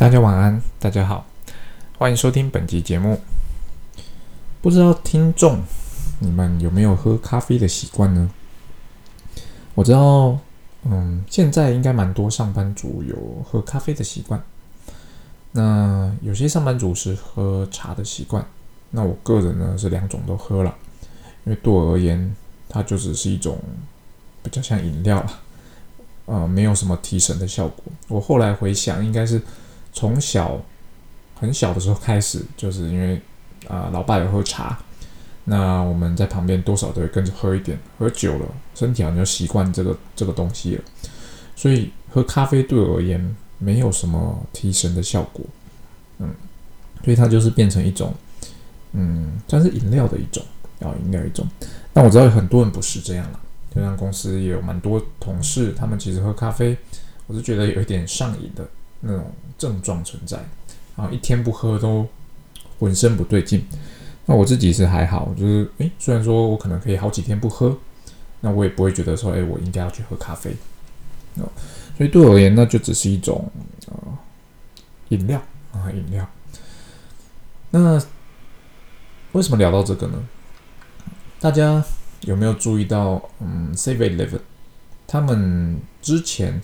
大家晚安，大家好，欢迎收听本集节目。不知道听众你们有没有喝咖啡的习惯呢？我知道，嗯，现在应该蛮多上班族有喝咖啡的习惯。那有些上班族是喝茶的习惯。那我个人呢是两种都喝了，因为对我而言，它就只是一种比较像饮料了，呃，没有什么提神的效果。我后来回想，应该是。从小很小的时候开始，就是因为啊，老爸有喝茶，那我们在旁边多少都会跟着喝一点。喝久了，身体好像就习惯这个这个东西了。所以喝咖啡对我而言没有什么提神的效果，嗯，所以它就是变成一种，嗯，算是饮料的一种，啊，饮料一种。但我知道有很多人不是这样了，就像公司也有蛮多同事，他们其实喝咖啡，我是觉得有一点上瘾的。那种症状存在啊，一天不喝都浑身不对劲。那我自己是还好，就是诶，虽然说我可能可以好几天不喝，那我也不会觉得说诶，我应该要去喝咖啡。哦，所以对我而言，那就只是一种呃饮料啊，饮料。那为什么聊到这个呢？大家有没有注意到？嗯，Seven Eleven 他们之前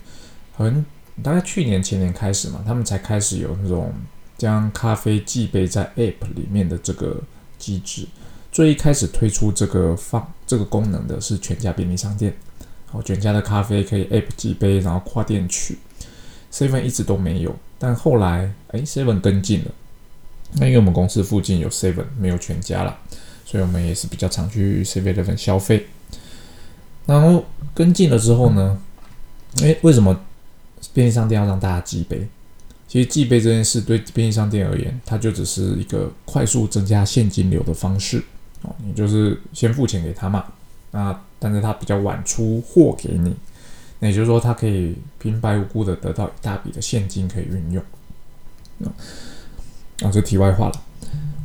很。大概去年前年开始嘛，他们才开始有那种将咖啡寄备在 App 里面的这个机制。最一开始推出这个放这个功能的是全家便利商店，好，全家的咖啡可以 App 寄杯，然后跨店取。Seven 一直都没有，但后来哎，Seven 跟进了。那因为我们公司附近有 Seven，没有全家了，所以我们也是比较常去 Seven 那份消费。然后跟进了之后呢，哎，为什么？便利商店要让大家寄杯，其实寄杯这件事对便利商店而言，它就只是一个快速增加现金流的方式哦。你就是先付钱给他嘛，那但是他比较晚出货给你，那也就是说，他可以平白无故的得到一大笔的现金可以运用。啊，这题外话了。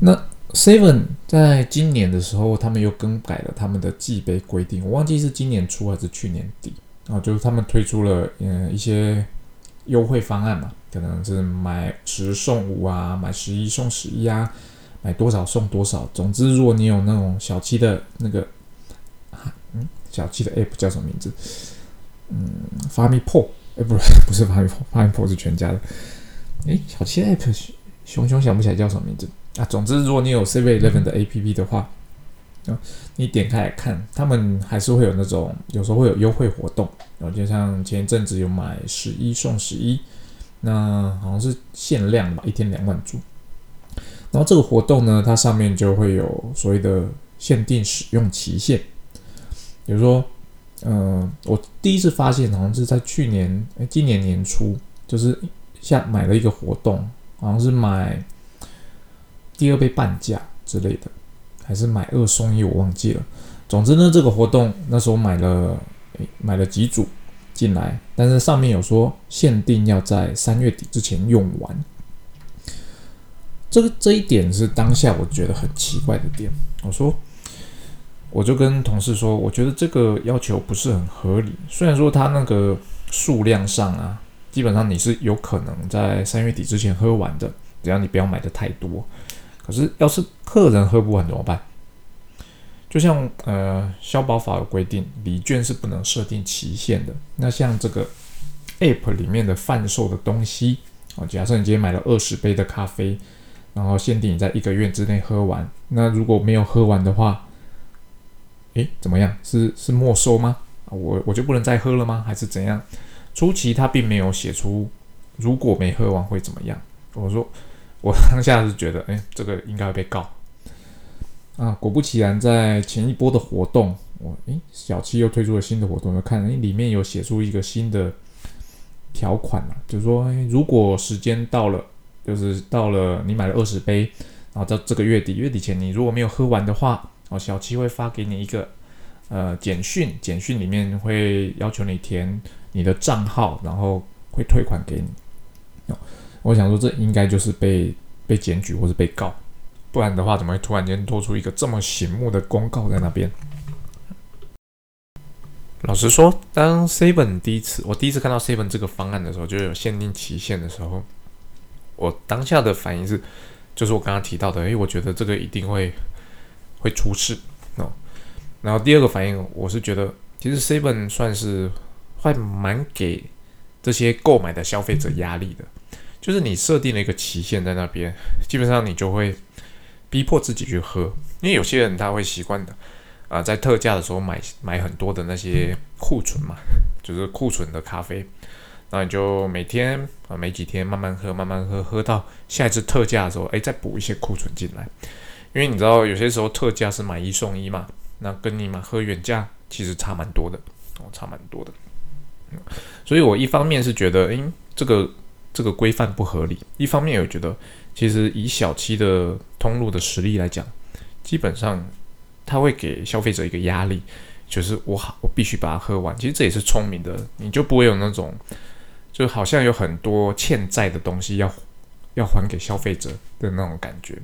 那 Seven 在今年的时候，他们又更改了他们的寄杯规定，我忘记是今年初还是去年底。啊，就是他们推出了嗯一些优惠方案嘛，可能是买十送五啊，买十一送十一啊，买多少送多少。总之，如果你有那种小七的那个，啊嗯，小七的 app 叫什么名字？嗯，发米破，哎，不是，不是发米破，发米破是全家的。哎，小七的 app 熊熊想不起来叫什么名字啊。总之，如果你有 Seven Eleven 的 app 的话。啊，你点开来看，他们还是会有那种，有时候会有优惠活动，然后就像前一阵子有买十一送十一，那好像是限量吧，一天两万注。然后这个活动呢，它上面就会有所谓的限定使用期限，比如说，嗯，我第一次发现好像是在去年，哎，今年年初，就是下买了一个活动，好像是买第二杯半价之类的。还是买二送一，我忘记了。总之呢，这个活动那时候买了，买了几组进来，但是上面有说限定要在三月底之前用完。这个这一点是当下我觉得很奇怪的点。我说，我就跟同事说，我觉得这个要求不是很合理。虽然说它那个数量上啊，基本上你是有可能在三月底之前喝完的，只要你不要买的太多。可是，要是客人喝不完怎么办？就像呃，消保法有规定，礼券是不能设定期限的。那像这个 App 里面的贩售的东西啊，假设你今天买了二十杯的咖啡，然后限定你在一个月之内喝完，那如果没有喝完的话，诶，怎么样？是是没收吗？我我就不能再喝了吗？还是怎样？初期他并没有写出如果没喝完会怎么样。我说。我当下是觉得，哎，这个应该会被告啊！果不其然，在前一波的活动，我哎，小七又推出了新的活动，我看哎，里面有写出一个新的条款啊，就是说，哎，如果时间到了，就是到了你买了二十杯，然后到这个月底月底前你如果没有喝完的话，哦，小七会发给你一个呃简讯，简讯里面会要求你填你的账号，然后会退款给你。我想说，这应该就是被被检举或是被告，不然的话，怎么会突然间拖出一个这么醒目的公告在那边？老实说，当 Seven 第一次我第一次看到 Seven 这个方案的时候，就有限定期限的时候，我当下的反应是，就是我刚刚提到的，诶，我觉得这个一定会会出事哦。然后第二个反应，我是觉得其实 Seven 算是会蛮给这些购买的消费者压力的，就是你设定了一个期限在那边，基本上你就会逼迫自己去喝，因为有些人他会习惯的啊，在特价的时候买买很多的那些库存嘛，就是库存的咖啡，那你就每天啊没几天慢慢喝，慢慢喝，喝到下一次特价的时候，哎，再补一些库存进来，因为你知道有些时候特价是买一送一嘛。那跟你们喝原价其实差蛮多的哦，差蛮多的。所以我一方面是觉得，诶，这个这个规范不合理；一方面我觉得，其实以小七的通路的实力来讲，基本上他会给消费者一个压力，就是我好，我必须把它喝完。其实这也是聪明的，你就不会有那种，就好像有很多欠债的东西要要还给消费者的那种感觉。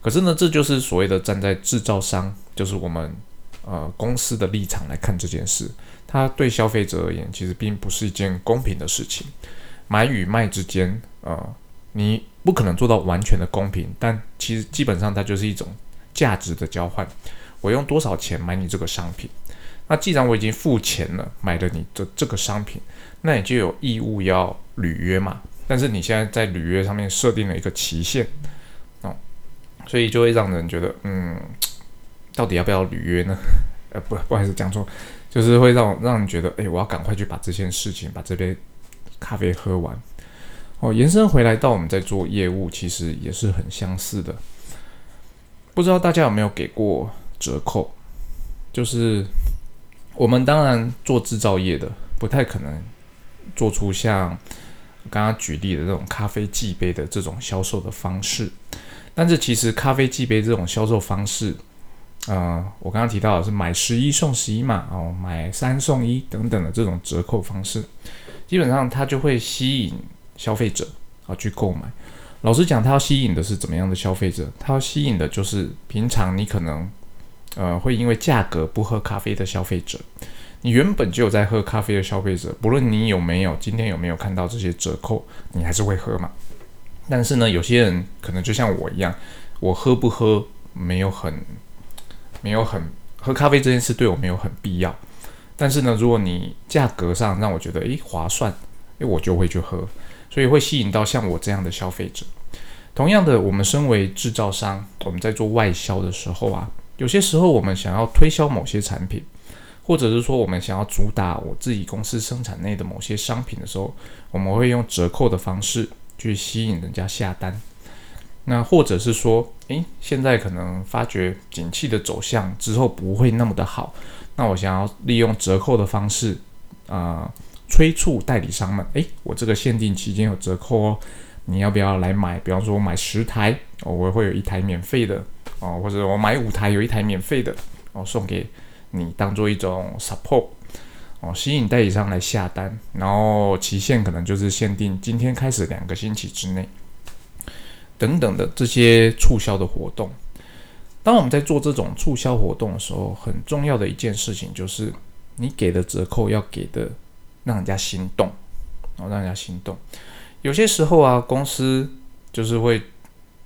可是呢，这就是所谓的站在制造商，就是我们。呃，公司的立场来看这件事，它对消费者而言，其实并不是一件公平的事情。买与卖之间，呃，你不可能做到完全的公平，但其实基本上它就是一种价值的交换。我用多少钱买你这个商品？那既然我已经付钱了，买了你的这个商品，那你就有义务要履约嘛。但是你现在在履约上面设定了一个期限，哦，所以就会让人觉得，嗯。到底要不要履约呢？呃，不，不好意思，讲错，就是会让让人觉得，哎，我要赶快去把这件事情，把这边咖啡喝完。哦，延伸回来到我们在做业务，其实也是很相似的。不知道大家有没有给过折扣？就是我们当然做制造业的，不太可能做出像刚刚举例的这种咖啡计杯的这种销售的方式。但是其实咖啡计杯这种销售方式，呃，我刚刚提到的是买十一送十一嘛，哦，买三送一等等的这种折扣方式，基本上它就会吸引消费者啊去购买。老实讲，它要吸引的是怎么样的消费者？它要吸引的就是平常你可能呃会因为价格不喝咖啡的消费者，你原本就有在喝咖啡的消费者，不论你有没有今天有没有看到这些折扣，你还是会喝嘛。但是呢，有些人可能就像我一样，我喝不喝没有很。没有很喝咖啡这件事对我没有很必要，但是呢，如果你价格上让我觉得诶划算，诶我就会去喝，所以会吸引到像我这样的消费者。同样的，我们身为制造商，我们在做外销的时候啊，有些时候我们想要推销某些产品，或者是说我们想要主打我自己公司生产内的某些商品的时候，我们会用折扣的方式去吸引人家下单。那或者是说，诶，现在可能发觉景气的走向之后不会那么的好，那我想要利用折扣的方式，啊，催促代理商们，诶，我这个限定期间有折扣哦，你要不要来买？比方说我买十台，哦，我会有一台免费的，哦，或者我买五台有一台免费的，哦，送给你当做一种 support，哦，吸引代理商来下单，然后期限可能就是限定今天开始两个星期之内。等等的这些促销的活动，当我们在做这种促销活动的时候，很重要的一件事情就是，你给的折扣要给的让人家心动，然哦，让人家心动。有些时候啊，公司就是会，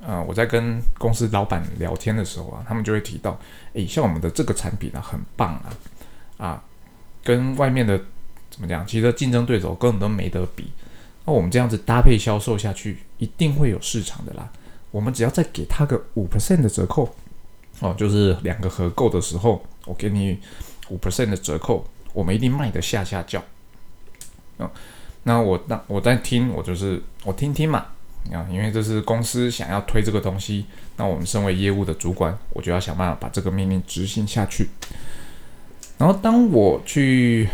呃，我在跟公司老板聊天的时候啊，他们就会提到，诶，像我们的这个产品啊，很棒啊，啊，跟外面的怎么讲，其实竞争对手根本都没得比。那我们这样子搭配销售下去，一定会有市场的啦。我们只要再给他个五 percent 的折扣，哦，就是两个合购的时候，我给你五 percent 的折扣，我们一定卖得下下叫。哦，那我那我在听，我就是我听听嘛，啊，因为这是公司想要推这个东西，那我们身为业务的主管，我就要想办法把这个命令执行下去。然后当我去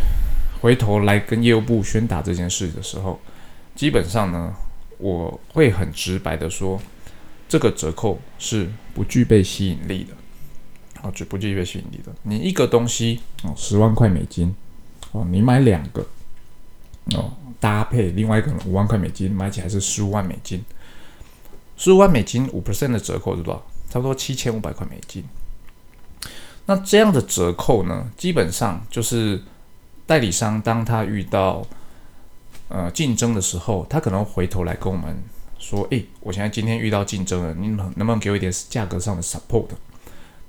回头来跟业务部宣达这件事的时候，基本上呢，我会很直白的说，这个折扣是不具备吸引力的，啊，就不具备吸引力的。你一个东西哦，十万块美金，哦，你买两个，哦，搭配另外一个五万块美金，买起来是十五万美金，十五万美金五 percent 的折扣是多少？差不多七千五百块美金。那这样的折扣呢，基本上就是代理商当他遇到呃，竞争的时候，他可能回头来跟我们说，诶，我现在今天遇到竞争了，你能能不能给我一点价格上的 support？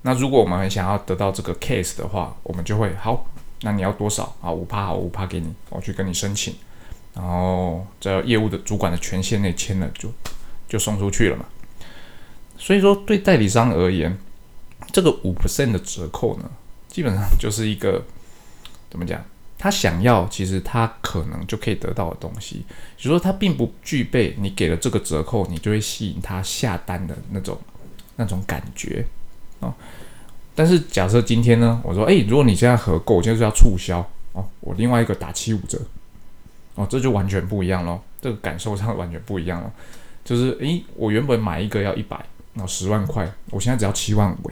那如果我们很想要得到这个 case 的话，我们就会好，那你要多少啊？五趴好，五趴给你，我去跟你申请，然后在业务的主管的权限内签了，就就送出去了嘛。所以说，对代理商而言，这个五 percent 的折扣呢，基本上就是一个怎么讲？他想要，其实他可能就可以得到的东西，就说他并不具备你给了这个折扣，你就会吸引他下单的那种那种感觉啊。但是假设今天呢，我说，哎，如果你现在合购，就是要促销哦，我另外一个打七五折哦，这就完全不一样咯，这个感受上完全不一样了。就是，诶，我原本买一个要一百，那十万块，我现在只要七万五，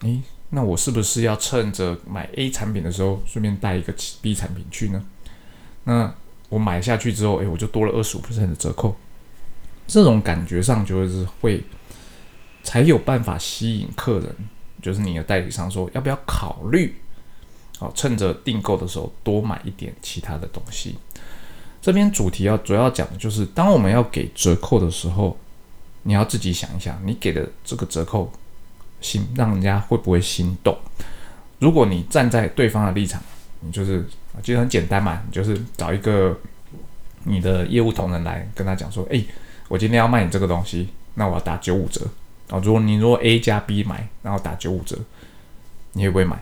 诶，那我是不是要趁着买 A 产品的时候，顺便带一个 B 产品去呢？那我买下去之后，诶，我就多了二十五的折扣，这种感觉上就是会才有办法吸引客人，就是你的代理商说要不要考虑，好，趁着订购的时候多买一点其他的东西。这边主题要主要讲的就是，当我们要给折扣的时候，你要自己想一想，你给的这个折扣。心让人家会不会心动？如果你站在对方的立场，你就是其实很简单嘛，你就是找一个你的业务同仁来跟他讲说：“哎，我今天要卖你这个东西，那我要打九五折啊！如果你如果 A 加 B 买，然后打九五折，你会不会买？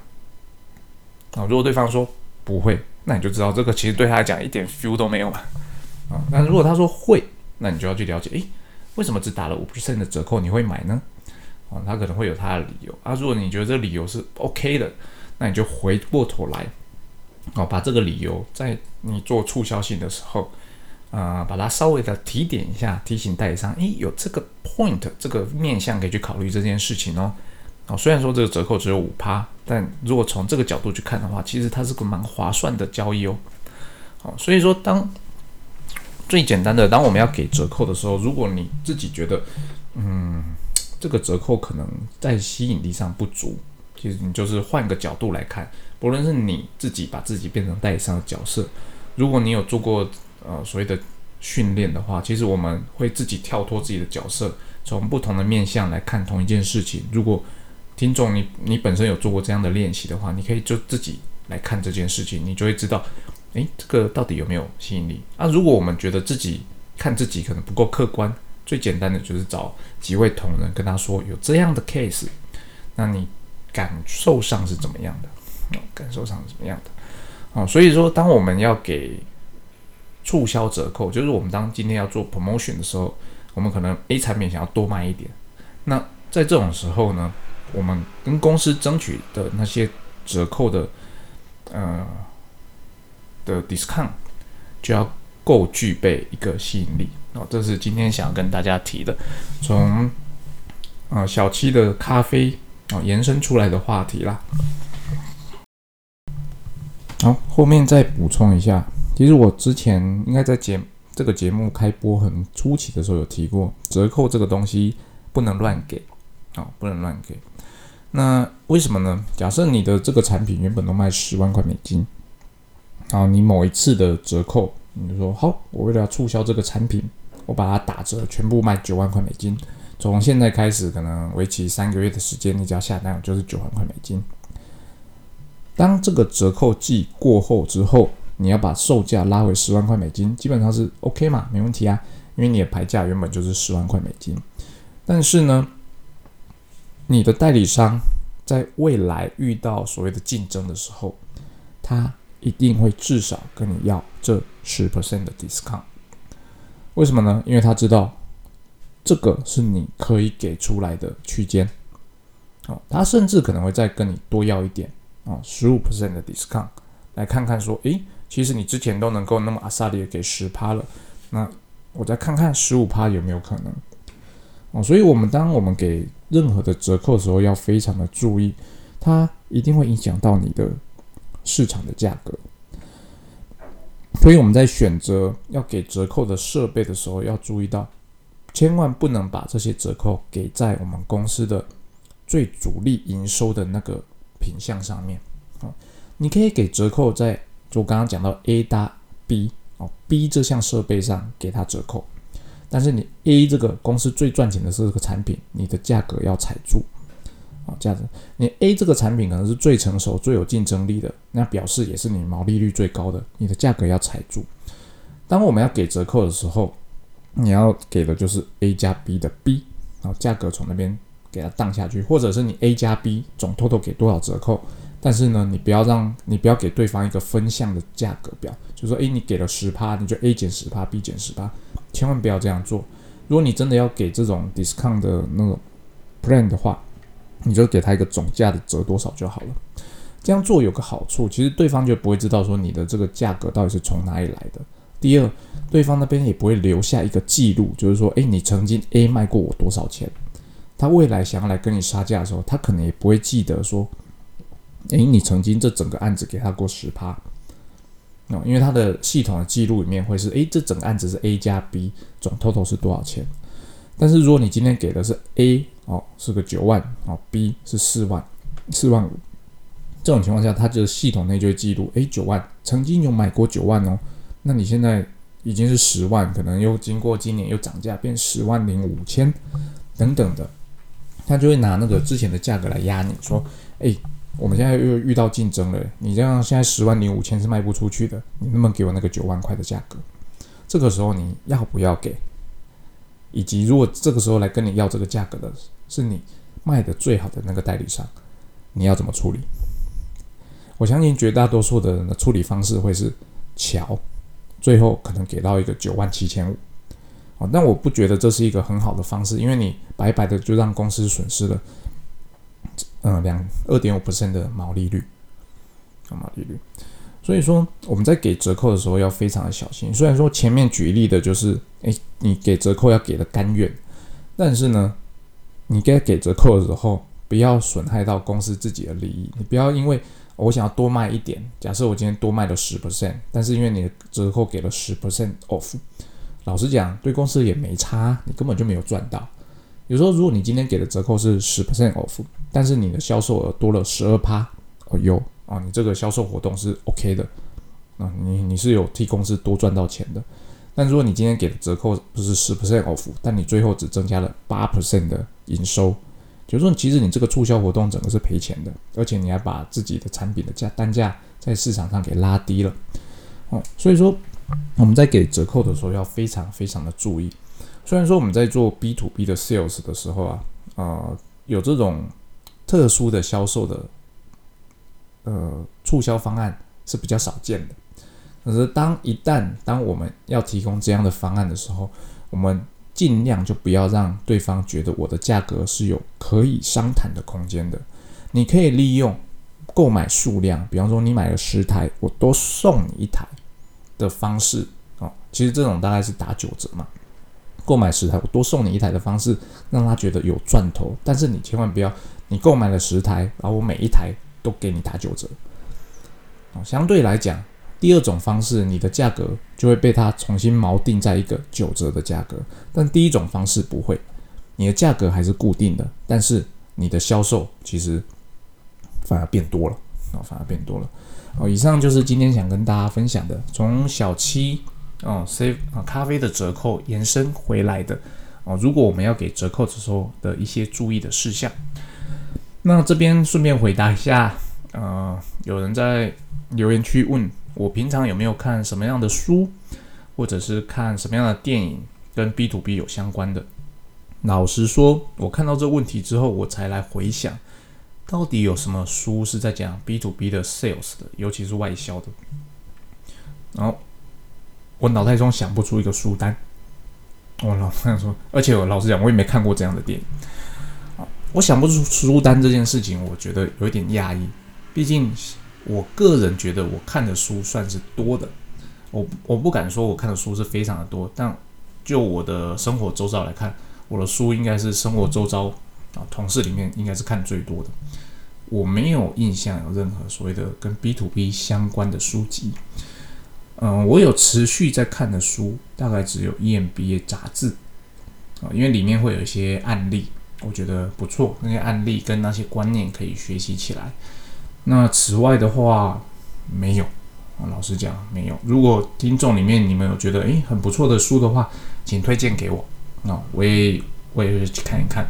啊？如果对方说不会，那你就知道这个其实对他来讲一点 feel 都没有嘛啊！那如果他说会，那你就要去了解，诶，为什么只打了五 percent 的折扣你会买呢？啊，他可能会有他的理由啊。如果你觉得这个理由是 OK 的，那你就回过头来，哦，把这个理由在你做促销性的时候，啊，把它稍微的提点一下，提醒代理商，诶，有这个 point 这个面向可以去考虑这件事情哦。哦，虽然说这个折扣只有五趴，但如果从这个角度去看的话，其实它是个蛮划算的交易哦。好，所以说当最简单的，当我们要给折扣的时候，如果你自己觉得，嗯。这个折扣可能在吸引力上不足，其实你就是换个角度来看，不论是你自己把自己变成代理商的角色，如果你有做过呃所谓的训练的话，其实我们会自己跳脱自己的角色，从不同的面向来看同一件事情。如果听众你你本身有做过这样的练习的话，你可以就自己来看这件事情，你就会知道，诶，这个到底有没有吸引力？啊，如果我们觉得自己看自己可能不够客观。最简单的就是找几位同仁跟他说有这样的 case，那你感受上是怎么样的？感受上是怎么样的？哦，所以说当我们要给促销折扣，就是我们当今天要做 promotion 的时候，我们可能 A 产品想要多卖一点，那在这种时候呢，我们跟公司争取的那些折扣的呃的 discount 就要够具备一个吸引力。哦，这是今天想要跟大家提的，从啊小七的咖啡啊延伸出来的话题啦。好，后面再补充一下，其实我之前应该在节这个节目开播很初期的时候有提过，折扣这个东西不能乱给，啊不能乱给。那为什么呢？假设你的这个产品原本都卖十万块美金，然后你某一次的折扣，你就说好，我为了要促销这个产品。我把它打折，全部卖九万块美金。从现在开始，可能为期三个月的时间，你只要下单就是九万块美金。当这个折扣季过后之后，你要把售价拉回十万块美金，基本上是 OK 嘛，没问题啊，因为你的牌价原本就是十万块美金。但是呢，你的代理商在未来遇到所谓的竞争的时候，他一定会至少跟你要这十 percent 的 discount。为什么呢？因为他知道这个是你可以给出来的区间，哦，他甚至可能会再跟你多要一点，哦，十五 percent 的 discount，来看看说，诶，其实你之前都能够那么阿萨利给十趴了，那我再看看十五趴有没有可能，哦，所以我们当我们给任何的折扣的时候，要非常的注意，它一定会影响到你的市场的价格。所以我们在选择要给折扣的设备的时候，要注意到，千万不能把这些折扣给在我们公司的最主力营收的那个品项上面。哦，你可以给折扣在就我刚刚讲到 A 搭 B 哦，B 这项设备上给它折扣，但是你 A 这个公司最赚钱的是这个产品，你的价格要踩住。啊，这样子，你 A 这个产品可能是最成熟、最有竞争力的，那表示也是你毛利率最高的，你的价格要踩住。当我们要给折扣的时候，你要给的就是 A 加 B 的 B，然后价格从那边给它荡下去，或者是你 A 加 B 总 total 给多少折扣，但是呢，你不要让你不要给对方一个分项的价格表，就说诶，你给了十趴，你就 A 减十趴，B 减十趴，千万不要这样做。如果你真的要给这种 discount 的那种 plan 的话，你就给他一个总价的折多少就好了。这样做有个好处，其实对方就不会知道说你的这个价格到底是从哪里来的。第二，对方那边也不会留下一个记录，就是说，诶，你曾经 A 卖过我多少钱？他未来想要来跟你杀价的时候，他可能也不会记得说，诶，你曾经这整个案子给他过十趴。哦，因为他的系统的记录里面会是，诶，这整个案子是 A 加 B 总 total 是多少钱？但是如果你今天给的是 A。哦，是个九万哦，B 是四万，四万五。这种情况下，它就系统内就会记录，诶，九万曾经有买过九万哦，那你现在已经是十万，可能又经过今年又涨价变十万零五千等等的，他就会拿那个之前的价格来压你，说，诶，我们现在又遇到竞争了，你这样现在十万零五千是卖不出去的，你能不能给我那个九万块的价格？这个时候你要不要给？以及如果这个时候来跟你要这个价格的是你卖的最好的那个代理商，你要怎么处理？我相信绝大多数的人的处理方式会是桥，最后可能给到一个九万七千五，哦，但我不觉得这是一个很好的方式，因为你白白的就让公司损失了，嗯，两二点五%的毛利率，毛利率。所以说我们在给折扣的时候要非常的小心。虽然说前面举例的就是，诶，你给折扣要给的甘愿，但是呢，你该给折扣的时候不要损害到公司自己的利益。你不要因为我想要多卖一点，假设我今天多卖了十 percent，但是因为你的折扣给了十 percent off，老实讲对公司也没差，你根本就没有赚到。有时候如果你今天给的折扣是十 percent off，但是你的销售额多了十二趴，哦哟。啊，你这个销售活动是 OK 的，啊，你你是有替公司多赚到钱的。但如果你今天给的折扣不是十 percent off，但你最后只增加了八 percent 的营收，就是说其实你这个促销活动整个是赔钱的，而且你还把自己的产品的价单价在市场上给拉低了。哦，所以说我们在给折扣的时候要非常非常的注意。虽然说我们在做 B to B 的 sales 的时候啊，呃，有这种特殊的销售的。呃，促销方案是比较少见的。可是，当一旦当我们要提供这样的方案的时候，我们尽量就不要让对方觉得我的价格是有可以商谈的空间的。你可以利用购买数量，比方说你买了十台，我多送你一台的方式哦。其实这种大概是打九折嘛。购买十台，我多送你一台的方式，让他觉得有赚头。但是你千万不要，你购买了十台，然后我每一台。都给你打九折，哦，相对来讲，第二种方式，你的价格就会被它重新锚定在一个九折的价格，但第一种方式不会，你的价格还是固定的，但是你的销售其实反而变多了，哦，反而变多了，哦，以上就是今天想跟大家分享的，从小七哦，C 啊咖啡的折扣延伸回来的，哦，如果我们要给折扣的时候的一些注意的事项。那这边顺便回答一下，呃，有人在留言区问我平常有没有看什么样的书，或者是看什么样的电影跟 B to B 有相关的。老实说，我看到这问题之后，我才来回想，到底有什么书是在讲 B to B 的 sales 的，尤其是外销的。然后我脑袋中想不出一个书单。我老实说，而且我老实讲，我也没看过这样的电影。我想不出书单这件事情，我觉得有一点压抑。毕竟我个人觉得我看的书算是多的，我我不敢说我看的书是非常的多，但就我的生活周遭来看，我的书应该是生活周遭啊同事里面应该是看最多的。我没有印象有任何所谓的跟 B to B 相关的书籍。嗯，我有持续在看的书，大概只有 EMBA 杂志啊，因为里面会有一些案例。我觉得不错，那些案例跟那些观念可以学习起来。那此外的话，没有，老实讲没有。如果听众里面你们有觉得诶很不错的书的话，请推荐给我，那我也我也会去看一看。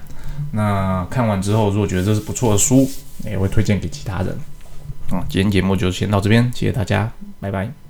那看完之后，如果觉得这是不错的书，也会推荐给其他人。啊，今天节目就先到这边，谢谢大家，拜拜。